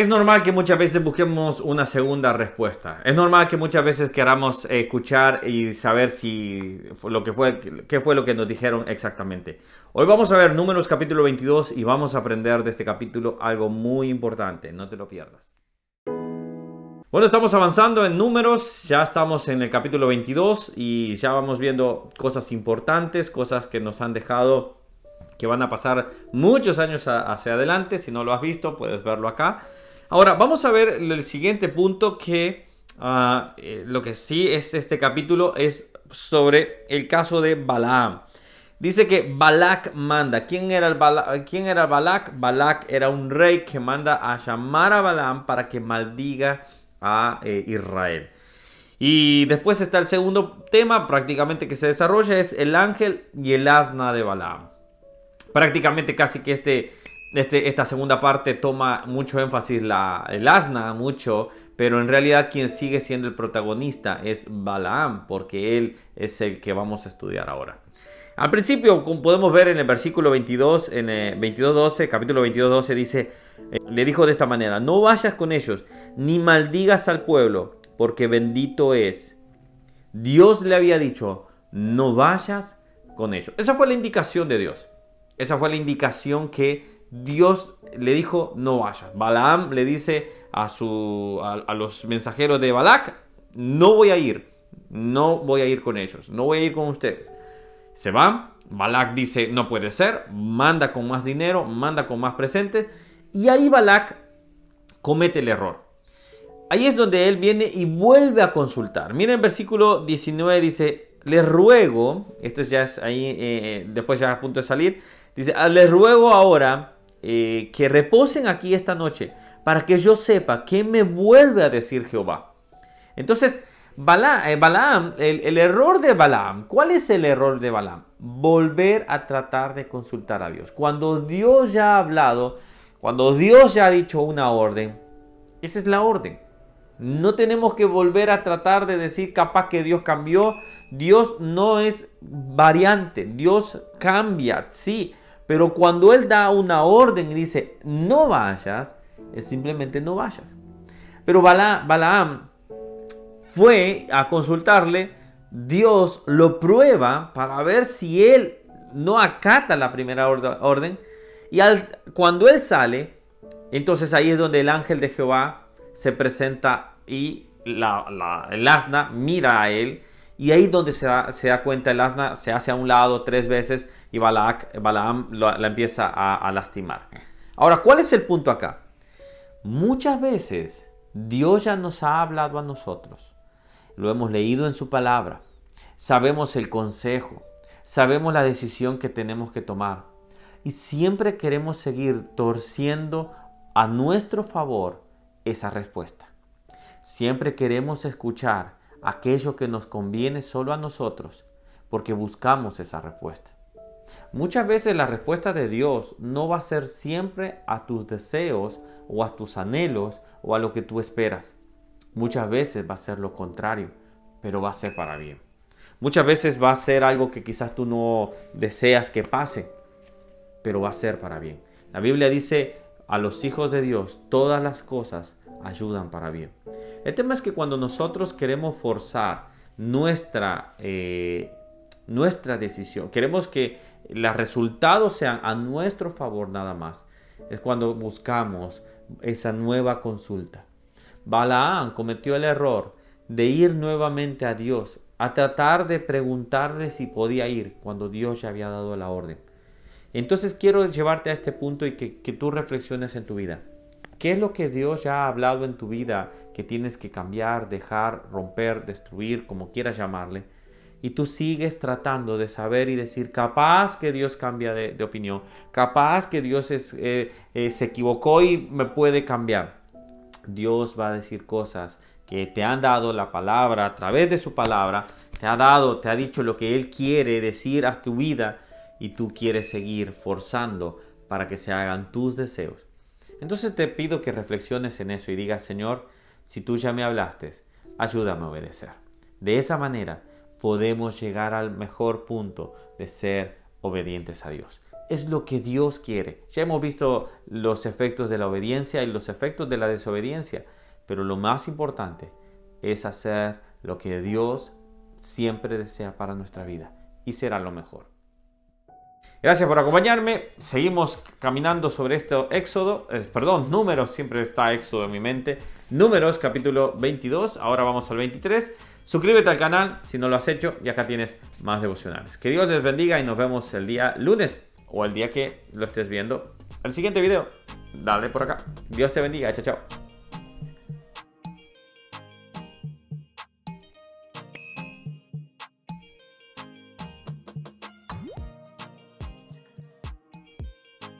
Es normal que muchas veces busquemos una segunda respuesta. Es normal que muchas veces queramos escuchar y saber si lo que fue, qué fue lo que nos dijeron exactamente. Hoy vamos a ver Números capítulo 22 y vamos a aprender de este capítulo algo muy importante. No te lo pierdas. Bueno, estamos avanzando en números, ya estamos en el capítulo 22 y ya vamos viendo cosas importantes, cosas que nos han dejado que van a pasar muchos años hacia adelante. Si no lo has visto, puedes verlo acá. Ahora, vamos a ver el siguiente punto que ah, eh, lo que sí es este capítulo es sobre el caso de Balaam. Dice que Balak manda. ¿Quién era, el Balak? ¿Quién era Balak? Balak era un rey que manda a llamar a Balaam para que maldiga a eh, Israel. Y después está el segundo tema prácticamente que se desarrolla, es el ángel y el asna de Balaam. Prácticamente casi que este este, esta segunda parte toma mucho énfasis la, el asna, mucho, pero en realidad quien sigue siendo el protagonista es Balaam, porque él es el que vamos a estudiar ahora. Al principio, como podemos ver en el versículo 22, en el 22.12, capítulo 22.12 dice, eh, le dijo de esta manera, no vayas con ellos, ni maldigas al pueblo, porque bendito es. Dios le había dicho, no vayas con ellos. Esa fue la indicación de Dios. Esa fue la indicación que Dios le dijo, no vayas. Balaam le dice a, a, los mensajeros de Balak, no voy a ir, no voy a ir con ellos, no voy a ir con ustedes. Se van, Balak dice, no puede ser, manda con más dinero, manda con más presentes, y ahí Balak comete el error. Ahí es donde él viene y vuelve a consultar. Miren el versículo 19 dice, les ruego, esto ya es ahí, eh, eh, después ya a punto de salir, dice, ah, les ruego ahora eh, que reposen aquí esta noche para que yo sepa qué me vuelve a decir Jehová. Entonces, eh, Balaam, el, error de Balaam, ¿cuál es el error de Balaam? Volver a tratar de consultar a Dios. Cuando Dios ya ha hablado, cuando Dios ya ha dicho una orden, esa es la orden. No tenemos que volver a tratar de decir capaz que Dios cambió. Dios no es variante, Dios cambia, sí, pero cuando Él da una orden y dice, no vayas, es simplemente no vayas. Pero Balaam fue a consultarle, Dios lo prueba para ver si él no acata la primera orden. Y cuando él sale, entonces ahí es donde el ángel de Jehová se presenta y la, el asna mira a él y ahí donde se da, cuenta el asna, se hace a un lado tres veces y Balaam la empieza a, lastimar. Ahora, ¿cuál es el punto acá? Muchas veces Dios ya nos ha hablado a nosotros. Lo hemos leído en su palabra. Sabemos el consejo. Sabemos la decisión que tenemos que tomar. Y siempre queremos seguir torciendo a nuestro favor esa respuesta. Siempre queremos escuchar aquello que nos conviene solo a nosotros, porque buscamos esa respuesta. Muchas veces la respuesta de Dios no va a ser siempre a tus deseos o a tus anhelos o a lo que tú esperas. Muchas veces va a ser lo contrario, pero va a ser para bien. Muchas veces va a ser algo que quizás tú no deseas que pase, pero va a ser para bien. La Biblia dice, a los hijos de Dios todas las cosas ayudan para bien. El tema es que cuando nosotros queremos forzar nuestra, eh, nuestra decisión, queremos que los resultados sean a nuestro favor nada más, es cuando buscamos esa nueva consulta. Balaam cometió el error de ir nuevamente a Dios, a tratar de preguntarle si podía ir cuando Dios ya había dado la orden. Entonces quiero llevarte a este punto y que, que tú reflexiones en tu vida. ¿Qué es lo que Dios ya ha hablado en tu vida que tienes que cambiar, dejar, romper, destruir, como quieras llamarle? Y tú sigues tratando de saber y decir, capaz que Dios cambia de, opinión, capaz que Dios eh, eh, se equivocó y me puede cambiar. Dios va a decir cosas que te han dado la palabra a través de su palabra, te ha dado, te ha dicho lo que Él quiere decir a tu vida y tú quieres seguir forzando para que se hagan tus deseos. Entonces te pido que reflexiones en eso y digas, Señor, si tú ya me hablaste, ayúdame a obedecer. De esa manera podemos llegar al mejor punto de ser obedientes a Dios. es lo que Dios quiere. Ya hemos visto los efectos de la obediencia y los efectos de la desobediencia, pero lo más importante es hacer lo que Dios siempre desea para nuestra vida y será lo mejor. Gracias por acompañarme. Seguimos caminando sobre este Éxodo, eh, perdón, números, siempre está Éxodo en mi mente. Números, capítulo 22, ahora vamos al 23. Suscríbete al canal si no lo has hecho y acá tienes más devocionales. Que Dios les bendiga y nos vemos el día lunes o el día que lo estés viendo. El siguiente video, dale por acá. Dios te bendiga, chao, chao.